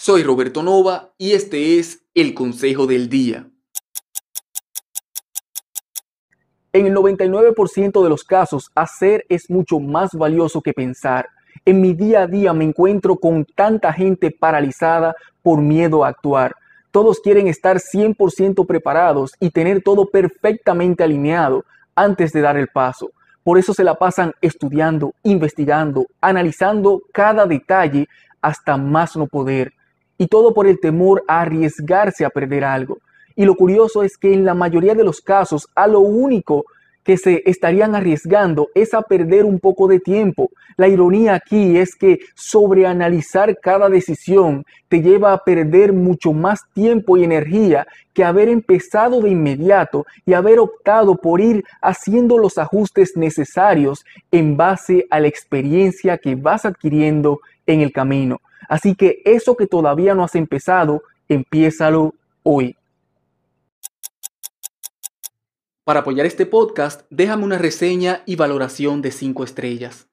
Soy Roberto Nova y este es el Consejo del Día. En el 99% de los casos, hacer es mucho más valioso que pensar. En mi día a día me encuentro con tanta gente paralizada por miedo a actuar. Todos quieren estar 100% preparados y tener todo perfectamente alineado antes de dar el paso. Por eso se la pasan estudiando, investigando, analizando cada detalle hasta más no poder y todo por el temor a arriesgarse a perder algo. Y lo curioso es que en la mayoría de los casos a lo único que se estarían arriesgando es a perder un poco de tiempo. La ironía aquí es que sobreanalizar cada decisión te lleva a perder mucho más tiempo y energía que haber empezado de inmediato y haber optado por ir haciendo los ajustes necesarios en base a la experiencia que vas adquiriendo en el camino. Así que eso que todavía no has empezado, empiézalo hoy. Para apoyar este podcast, déjame una reseña y valoración de 5 estrellas.